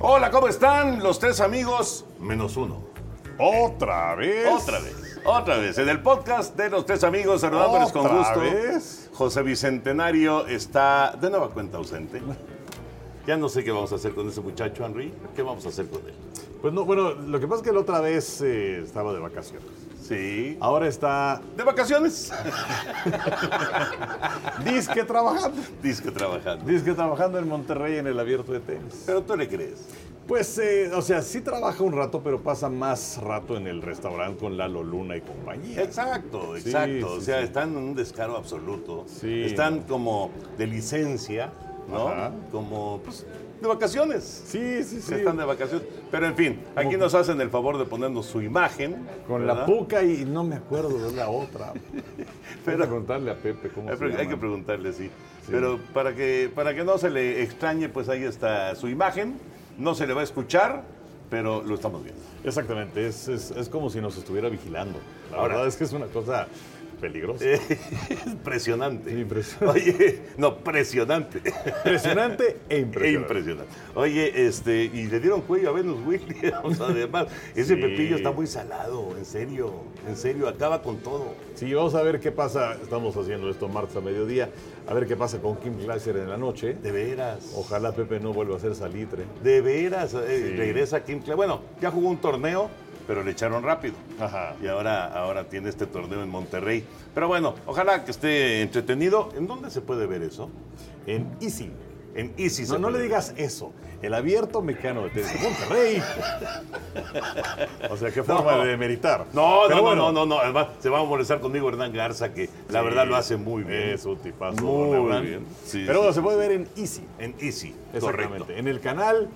Hola, ¿cómo están los tres amigos? Menos uno. ¿Otra vez? Otra vez. Otra vez. En el podcast de los tres amigos, saludándoles con ¿Otra gusto. vez? José Bicentenario está de nueva cuenta ausente. Ya no sé qué vamos a hacer con ese muchacho, Henry. ¿Qué vamos a hacer con él? Pues no, bueno, lo que pasa es que la otra vez eh, estaba de vacaciones. Sí. Ahora está ¿De vacaciones? disque trabajando. Disque trabajando. Disque trabajando en Monterrey en el abierto de tenis. Pero tú le crees. Pues, eh, o sea, sí trabaja un rato, pero pasa más rato en el restaurante con Lalo Luna y compañía. Exacto, Sí, exacto. o sea, sí. están en un descaro absoluto. Sí, están como de licencia, ¿no? Ajá. Como pues, de vacaciones. Sí, sí, sí. Están de vacaciones. Pero en fin, aquí nos hacen el favor de ponernos su imagen. Con ¿verdad? la puca y no me acuerdo de la otra. Pero- Pero preguntarle a Pepe cómo Hay, se pre- hay llama. que preguntarle, sí. Pero para que, para que no se le extrañe, pues ahí está su imagen. No se le va a escuchar, pero lo estamos viendo. Exactamente, es, es- es como si nos estuviera vigilando. La Ahora- verdad es que es una cosa peligrosa. Impresionante. Impresionante. Oye, no, presionante. Impresionante e E impresionante. impresionante. Oye, este, y le dieron cuello a Venus Williams, además. Ese Sí. Pepillo está muy salado, en serio, en serio, acaba con todo. Sí, vamos a ver qué pasa. Estamos haciendo esto martes a mediodía. A ver qué pasa con Kim Glaser en la noche. De veras. Ojalá Pepe no vuelva a ser salitre. De veras, eh, Sí. regresa Kim Clay. Bueno, ya jugó un torneo, pero le echaron rápido. Ajá. Y ahora, ahora tiene este torneo en Monterrey. Pero bueno, ojalá que esté entretenido. ¿En dónde se puede ver eso? En Easy. En Easy. No, no le digas eso. El abierto mecano de tenis Monterrey. o sea, qué forma No. de meditar. No, Pero no, bueno, no, no, no. Además, se va a molestar conmigo Hernán Garza, que la verdad lo hace muy bien. Es un tipazo. Muy Hernán. bien. Sí, Pero bueno, sí. se puede ver en Easy. En Easy, Exactamente. correcto. En el canal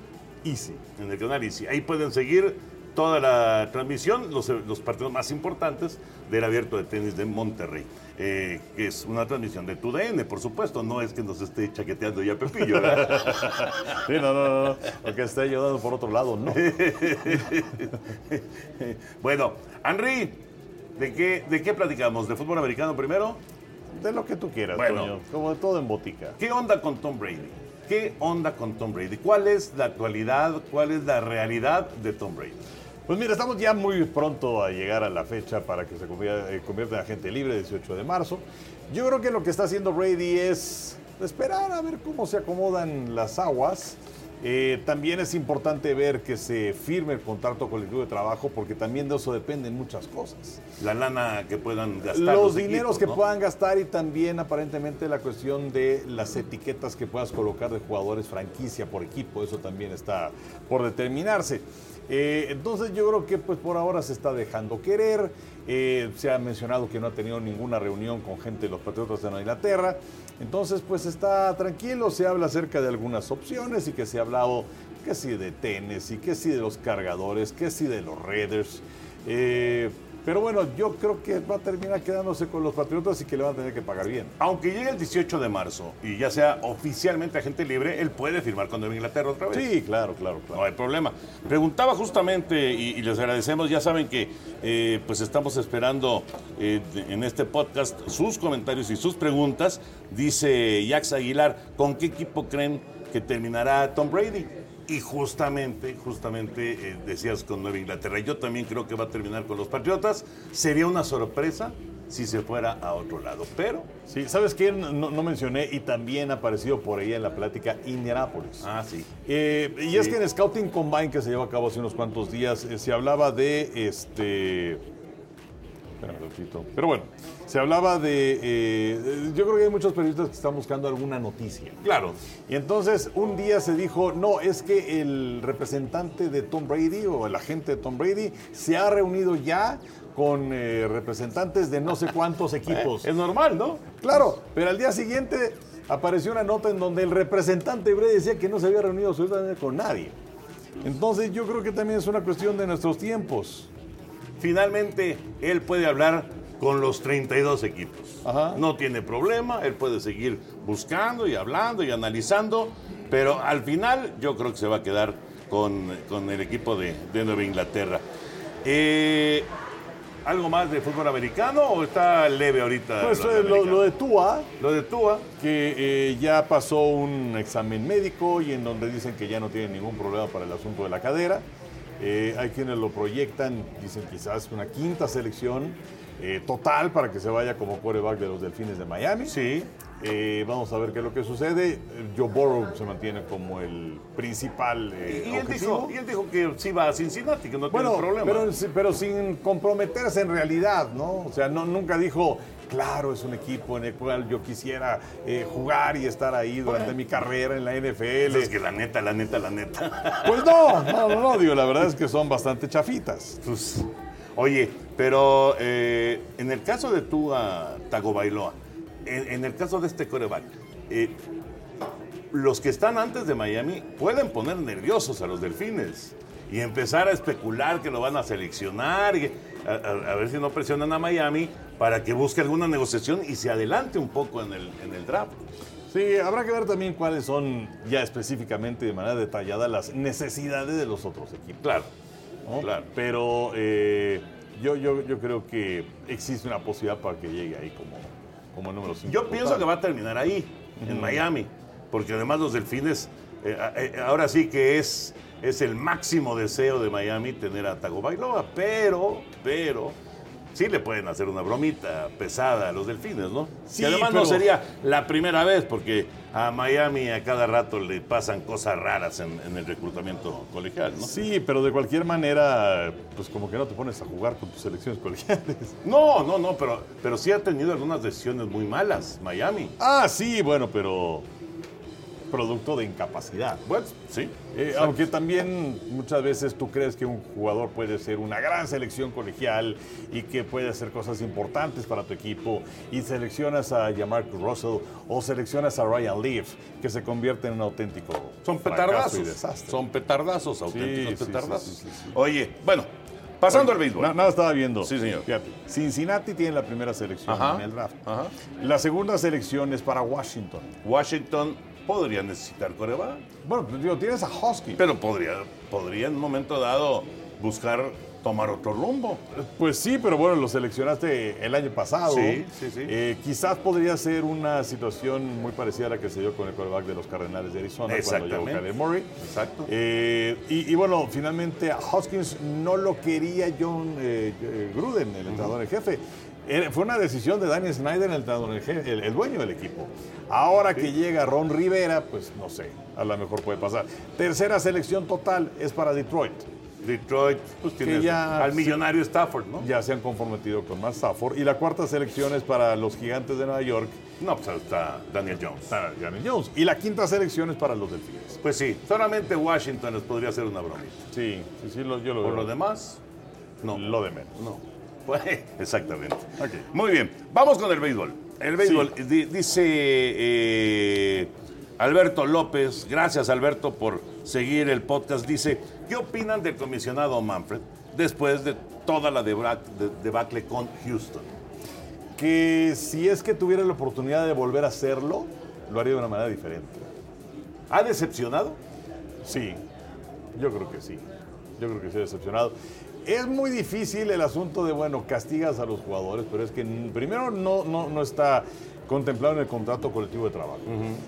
Easy. En el canal Easy. Ahí pueden seguir toda la transmisión, los, los partidos más importantes del abierto de tenis de Monterrey. Eh, que es una transmisión de tu DN, por supuesto. No es que nos esté chaqueteando ya Pepillo. Sí, no, no, no. Porque está ayudando por otro lado, no. bueno, Henry, ¿de qué, ¿de qué platicamos? ¿De fútbol americano primero? De lo que tú quieras, Bueno. Toño. Como de todo en botica. ¿Qué onda con Tom Brady? ¿Qué onda con Tom Brady? ¿Cuál es la actualidad? ¿Cuál es la realidad de Tom Brady? Pues mira, estamos ya muy pronto a llegar a la fecha para que se convierta, eh, en agente libre, 18 de marzo. Yo creo que lo que está haciendo Brady es esperar a ver cómo se acomodan las aguas. Eh, también es importante ver que se firme el contrato colectivo de trabajo porque también de eso dependen muchas cosas. La lana que puedan gastar. Los dineros equipos, que ¿no? puedan gastar y también aparentemente la cuestión de las etiquetas que puedas colocar de jugadores franquicia por equipo, eso también está por determinarse. Eh, entonces yo creo que pues por ahora se está dejando querer. Eh, se ha mencionado que no ha tenido ninguna reunión con gente de los Patriotas de Nueva Inglaterra. Entonces, pues está tranquilo, se habla acerca de algunas opciones y que se ha hablado que sí de y que sí de los cargadores, que sí de los Raiders. Eh, pero bueno, yo creo que va a terminar quedándose con los Patriotas y que le van a tener que pagar bien. Aunque llegue el 18 de marzo y ya sea oficialmente agente libre, él puede firmar con Nueva Inglaterra otra vez. Sí, claro, claro, No claro. hay problema. Preguntaba justamente, y, y les agradecemos, ya saben que eh, pues estamos esperando eh, en este podcast sus comentarios y sus preguntas. Dice Jax Aguilar, ¿con qué equipo creen que terminará Tom Brady? Y justamente, justamente eh, decías con Nueva Inglaterra. Yo también creo que va a terminar con los Patriotas. Sería una sorpresa si se fuera a otro lado. Pero, Sí, ¿sabes quién no, no mencioné y también ha aparecido por ahí en la plática Indianapolis? ah, sí. Eh, y es que en Scouting Combine que se llevó a cabo hace unos cuantos días eh, se hablaba de este. Ratito. Pero bueno, se hablaba de. eh, yo creo que hay muchos periodistas que están buscando alguna noticia. Claro. Y entonces un día se dijo, no, es que el representante de Tom Brady o el agente de Tom Brady se ha reunido ya con eh, representantes de no sé cuántos equipos. Es normal, ¿no? Claro, pero al día siguiente apareció una nota en donde el representante Brady decía que no se había reunido absolutamente con nadie. Entonces yo creo que también es una cuestión de nuestros tiempos. Finalmente, él puede hablar con los 32 equipos. Ajá. No tiene problema, él puede seguir buscando y hablando y analizando, pero al final yo creo que se va a quedar con, con el equipo de, de Nueva Inglaterra. Eh, ¿Algo más de fútbol americano o está leve ahorita? Pues lo eh, lo de Tua, Lo de Tua. que eh, ya pasó un examen médico y en donde dicen que ya no tiene ningún problema para el asunto de la cadera. Eh, hay quienes lo proyectan, dicen quizás una quinta selección eh, total para que se vaya como quarterback de los Delfines de Miami. Sí. Eh, vamos a ver qué es lo que sucede. Joe Burrow se mantiene como el principal eh, Y, él dijo, y él dijo que sí va a Cincinnati, que no bueno, tiene problema. pero, pero sin comprometerse en realidad, ¿no? O sea, no, nunca dijo, claro, es un equipo en el cual yo quisiera eh, jugar y estar ahí durante mi carrera en la NFL. es que la neta, la neta, la neta. Pues no, no, no, no, digo, la verdad es que son bastante chafitas. Pues, oye, pero en el caso de tú a Tagovailoa, en, en el caso de este coreback, eh, los que están antes de Miami pueden poner nerviosos a los delfines y empezar a especular que lo van a seleccionar y a, a- a ver si no presionan a Miami para que busque alguna negociación y se adelante un poco en el, en el draft. Sí, habrá que ver también cuáles son ya específicamente de manera detallada las necesidades de los otros equipos. Claro, ¿no? claro. Pero eh, yo, yo, yo creo que existe una posibilidad para que llegue ahí como, como número 5. Yo pienso que va a terminar ahí, en Miami, porque además los delfines, eh, eh, ahora sí que es, es el máximo deseo de Miami tener a Tagovailoa, pero, pero, sí le pueden hacer una bromita pesada a los delfines, ¿no? Sí, y además pero- no sería la primera vez, porque a Miami a cada rato le pasan cosas raras en, en el reclutamiento colegial, ¿no? Sí, pero de cualquier manera, pues como que no te pones a jugar con tus selecciones colegiales. No, no, no, pero, pero sí ha tenido algunas decisiones muy malas, Miami. Ah, sí, bueno, pero producto de incapacidad. Bueno, sí. Eh, aunque también muchas veces tú crees que un jugador puede ser una gran selección colegial y que puede hacer cosas importantes para tu equipo y seleccionas a Jamarcus Russell o seleccionas a Ryan Leaf que se convierte en un auténtico Son petardazos. y desastre. Son petardazos, auténticos sí, petardazos. sí, sí, sí. Oye, bueno, pasando al béisbol. Na- nada estaba viendo. Sí, señor. Fíjate, Cincinnati tiene la primera selección Ajá, en el draft. ajá. La segunda selección es para Washington. Washington podría necesitar coreback, Bueno, pues, digo, tienes a Husky. pero podría, podría en un momento dado buscar tomar otro rumbo. Pues sí, pero bueno, lo seleccionaste el año pasado. Sí, sí, sí. Eh, quizás podría ser una situación muy parecida a la que se dio con el quarterback de los Cardenales de Arizona cuando llegó Exactamente. Kyler Murray. Exacto. Eh, y, y bueno, finalmente a Hoskins no lo quería John eh, eh, Gruden, el entrenador en jefe. Era- fue una decisión de Daniel Snyder, el, el, el dueño del equipo. Ahora que llega Ron Rivera, pues no sé, a lo mejor puede pasar. Tercera selección total es para Detroit. Detroit, pues Que tiene ya- al millonario Stafford, ¿no? Ya se han comprometido con Matt Stafford. Y la cuarta selección es para los gigantes de Nueva York, No, pues está Daniel Jones. para Daniel Jones. Y la quinta selección es para los Delfines. Pues sí, solamente Washington les podría hacer una bromita. Sí, sí, sí, lo- yo lo Por veo. lo demás, no. Lo de menos. No. Exactamente. Muy bien, vamos con el béisbol. El béisbol, di- dice eh, Alberto López, gracias Alberto por seguir el podcast, dice, ¿qué opinan del comisionado Manfred después de toda la debacle con Houston? Que si es que tuviera la oportunidad de volver a hacerlo, lo haría de una manera diferente. ¿Ha decepcionado? Sí, yo creo que sí. Yo creo que sí, decepcionado. Es muy difícil el asunto de, bueno, castigas a los jugadores, pero es que primero no, no, no está contemplado en el contrato colectivo de trabajo.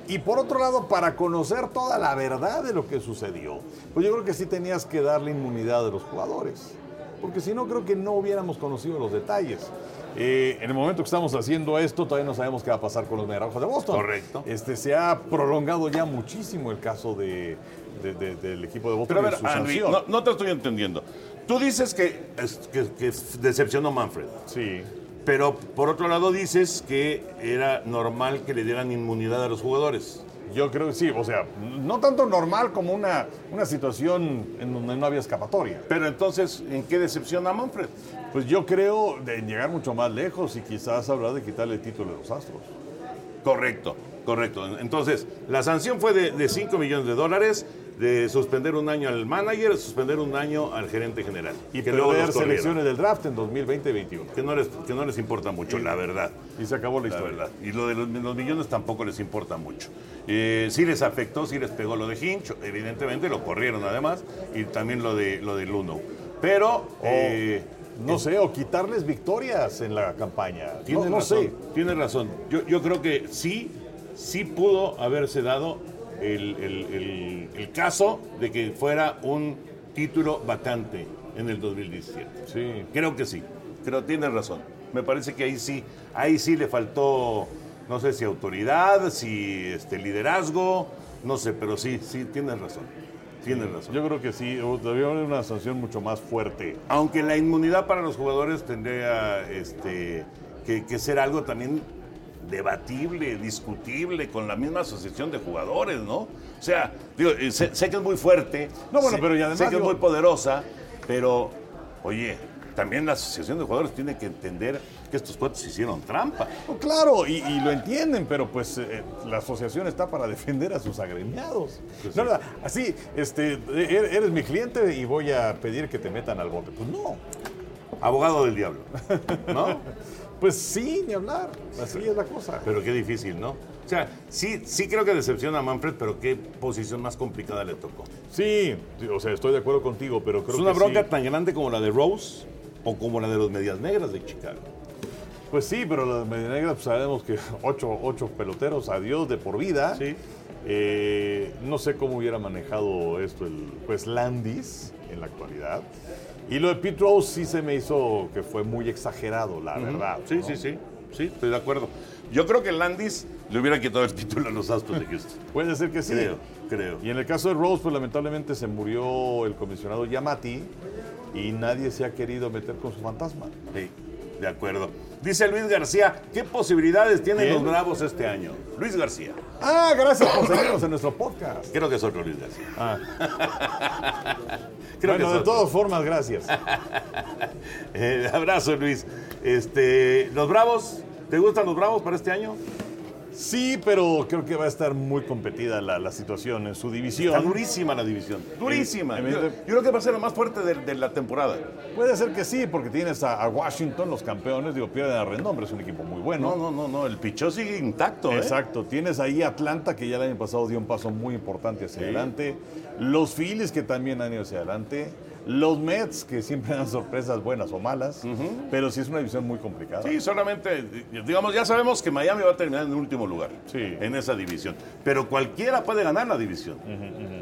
Y por otro lado, para conocer toda la verdad de lo que sucedió, pues yo creo que sí tenías que darle inmunidad a los jugadores. Porque si no, creo que no hubiéramos conocido los detalles. Eh, en el momento que estamos haciendo esto, todavía no sabemos qué va a pasar con los Mediarrojos de Boston. Correcto. Este, se ha prolongado ya muchísimo el caso de, de- de- del equipo de Boston Pero a y ver, no te estoy entendiendo. Tú dices que, que, que decepcionó Manfred, Sí. pero por otro lado dices que era normal que le dieran inmunidad a los jugadores. Yo creo que sí, o sea, no tanto normal como una, una situación en donde no había escapatoria. Pero entonces, ¿en qué decepciona Manfred? Pues yo creo de llegar mucho más lejos y quizás hablar de quitarle el título de los Astros. Correcto, correcto. Entonces, la sanción fue de, de 5 millones de dólares, de suspender un año al manager, suspender un año al gerente general. Y que perder selecciones del draft en 2020-21. Que no, les, que no les importa mucho, la verdad. Y se acabó la La historia. verdad. Y lo de los, los millones tampoco les importa mucho. Eh, sí les afectó, sí les pegó lo de Hinch, evidentemente lo corrieron además, y también lo de, lo de Luno. Pero, eh, No sé, o quitarles victorias en la campaña. No razón, sé. tienes razón. Yo, yo creo que sí, sí pudo haberse dado el, el- el- el caso de que fuera un título vacante en el 2017. Sí. Creo que sí, pero tienes razón. Me parece que ahí sí, ahí sí le faltó, no sé si autoridad, si este liderazgo, no sé, pero sí, sí, tienes razón. Tienes razón. Yo creo que sí, debería haber una sanción mucho más fuerte. Aunque la inmunidad para los jugadores tendría este, que, que ser algo también debatible, discutible, con la misma asociación de jugadores, ¿no? O sea, digo, eh, sé, sé que es muy fuerte, No, bueno, sé- pero y además, sé que es muy poderosa, pero, oye, también la asociación de jugadores tiene que entender que estos cuates hicieron trampa. No, claro, y, y lo entienden, pero pues eh, la asociación está para defender a sus agremiados. No, no, así, este, er- eres mi cliente y voy a pedir que te metan al bote. Pues no, Abogado del diablo, ¿no? pues sí, ni hablar. Así es la cosa. Pero qué difícil, ¿no? O sea, sí, sí creo que decepciona a Manfred, pero qué posición más complicada le tocó. Sí, o sea, estoy de acuerdo contigo, pero creo ¿Es una que bronca sí. tan grande como la de Rose o como la de los Medias Negras de Chicago? Pues sí, pero las Medianegras pues, sabemos que ocho, ocho peloteros, adiós de por vida. Sí. Eh, no sé cómo hubiera manejado esto el pues Landis en la actualidad. Y lo de Pete Rose sí se me hizo que fue muy exagerado, la verdad. Sí, ¿no? sí, sí. Sí, estoy de acuerdo. Yo creo que Landis le hubiera quitado el título a los Astros de Houston. Puede ser que sí. Creo, creo. Y en el caso de Rose, pues lamentablemente se murió el comisionado Yamati y nadie se ha querido meter con su fantasma. Sí, de acuerdo. Dice Luis García, ¿qué posibilidades tienen los Bravos este año? Luis García. Ah, gracias por seguirnos en nuestro podcast. Creo que es otro Luis García. Ah. Creo bueno, de todas formas, gracias. Eh, abrazo, Luis. Este, ¿Los Bravos? ¿Te gustan los Bravos para este año? Sí, pero creo que va a estar muy competida la, la situación en su división. Está durísima la división. Durísima. Eh, Yo, evidente- yo creo que va a ser la más fuerte de, de la temporada. Puede ser que sí, porque tienes a, a Washington, los campeones, digo, pierden a Rendón, es un equipo muy bueno. No, no, no, no. El pichó sigue intacto, ¿eh? Exacto, tienes ahí Atlanta que ya el año pasado dio un paso muy importante hacia adelante, los Phillies que también han ido hacia adelante, los Mets que siempre dan sorpresas buenas o malas, pero sí es una división muy complicada. Sí, solamente, digamos, ya sabemos que Miami va a terminar en el último lugar Sí. en esa división. Pero cualquiera puede ganar la división.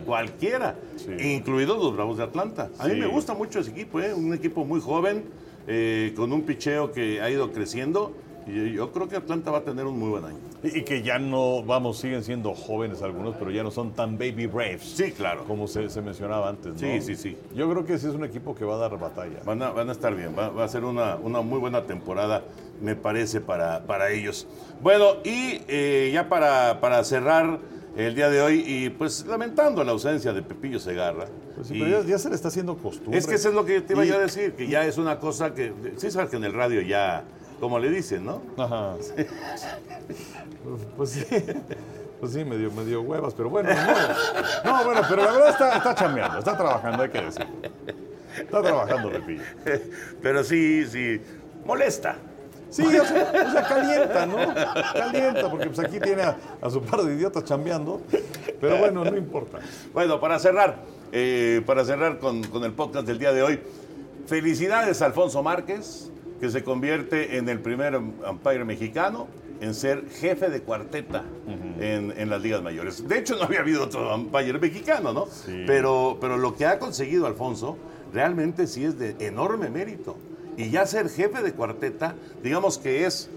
Cualquiera, Sí. incluidos los Bravos de Atlanta. A mí me gusta mucho ese equipo, ¿eh? un equipo muy joven, eh, con un picheo que ha ido creciendo. Y yo creo que Atlanta va a tener un muy buen año. Y, que ya no, vamos, siguen siendo jóvenes algunos, pero ya no son tan baby braves. Sí, claro. Como se, se mencionaba antes, ¿no? Sí, sí, sí. Yo creo que sí es un equipo que va a dar batalla. Van a, van a estar bien, va, va a ser una, una muy buena temporada, me parece, para, para ellos. Bueno, y eh, ya para, para cerrar el día de hoy y pues lamentando la ausencia de Pepillo Segarra. Pues sí, Y pero ya, ya se le está haciendo costumbre. es que eso es lo que te iba Y- yo a decir, que ya es una cosa que, sí sabes que en el radio ya, como le dicen, ¿no? Ajá. Pues sí. Pues sí, medio, medio huevas, pero bueno, no. No, bueno, pero la verdad está, está chambeando, está trabajando, hay que decirlo. Está trabajando, Pepillo. Pero sí, sí, molesta. Sí, o sea, o sea, calienta, ¿no? Calienta, porque pues aquí tiene a, a su par de idiotas chambeando. Pero bueno, no importa. Bueno, para cerrar, eh, para cerrar con, con el podcast del día de hoy, felicidades a Alfonso Márquez, que se convierte en el primer umpire mexicano en ser jefe de cuarteta en, en las ligas mayores. De hecho, no había habido otro umpire mexicano, ¿no? Sí. Pero, pero lo que ha conseguido Alfonso realmente sí es de enorme mérito. Y ya ser jefe de cuarteta, digamos que es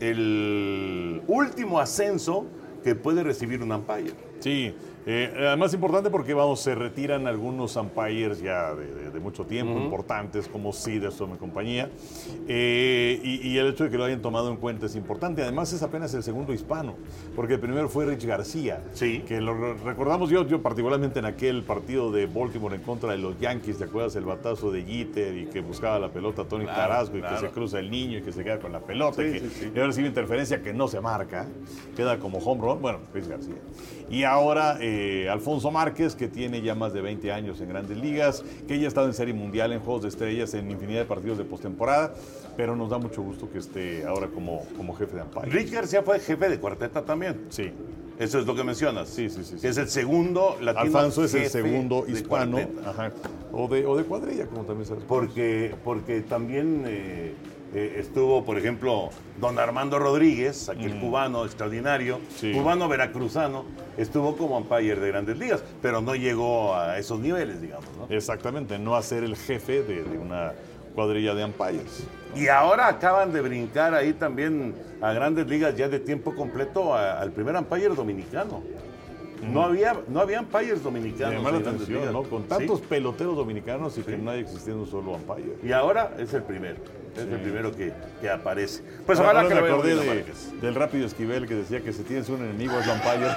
el último ascenso que puede recibir un umpire. Sí, eh, además importante porque vamos, se retiran algunos umpires ya de, de- de mucho tiempo, importantes como Siderstrom y compañía. Eh, y, y el hecho de que lo hayan tomado en cuenta es importante. Además es apenas el segundo hispano, porque el primero fue Rich García, Sí. que lo re- recordamos yo, yo particularmente en aquel partido de Baltimore en contra de los Yankees, ¿te acuerdas el batazo de Jeter y que buscaba la pelota Tony Claro, Tarasco y claro. que se cruza el niño y que se queda con la pelota Sí, y que sí, sí. y ahora recibe interferencia que no se marca, queda como home run, bueno, Luis García. Y ahora eh, Alfonso Márquez, que tiene ya más de 20 años en grandes ligas, que ya ha estado en Serie Mundial, en Juegos de Estrellas, en infinidad de partidos de postemporada, pero nos da mucho gusto que esté ahora como, como jefe de umpire. Rich García fue jefe de cuarteta también. Sí, Eso es lo que mencionas. Sí, sí, sí, sí. Es el segundo latino. Alfonso es el segundo hispano, ajá, o, de, o de cuadrilla, como también se Porque, porque también eh, eh, estuvo, por ejemplo, don Armando Rodríguez, aquel cubano extraordinario, Mm. Sí. cubano veracruzano, estuvo como umpire de grandes ligas, pero no llegó a esos niveles, digamos. ¿no? Exactamente, no a ser el jefe de, de una cuadrilla de umpires. Y ahora acaban de brincar ahí también a grandes ligas ya de tiempo completo a- al primer umpire dominicano. No había, no había umpires Me dominicanos. llama la en grandes atención. ¿no? Con Sí. tantos peloteros dominicanos y que no haya existiendo un solo umpire. Y ahora es el primero. Es el primero que, que aparece. Pues Ahora- ahora que me acordé de- del rápido Esquivel que decía que si tienes un enemigo es el umpire.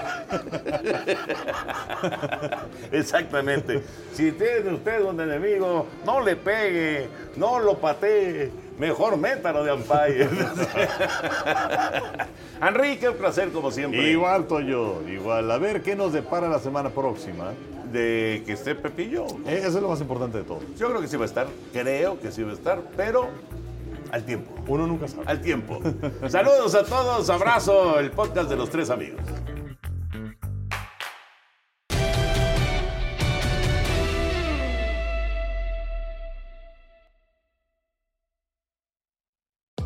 Exactamente. Si tiene usted un enemigo, no le pegue, no lo patee, mejor métalo de umpire. Enrique, un placer como siempre. igual, Toyo, igual. A ver qué nos depara la semana próxima. De que esté Pepillo. Eh, Eso es lo más importante de todo. Yo creo que sí va a estar, creo que sí va a estar, pero al tiempo. Uno nunca sabe. Al tiempo. Saludos a todos, abrazo, el podcast de los tres amigos.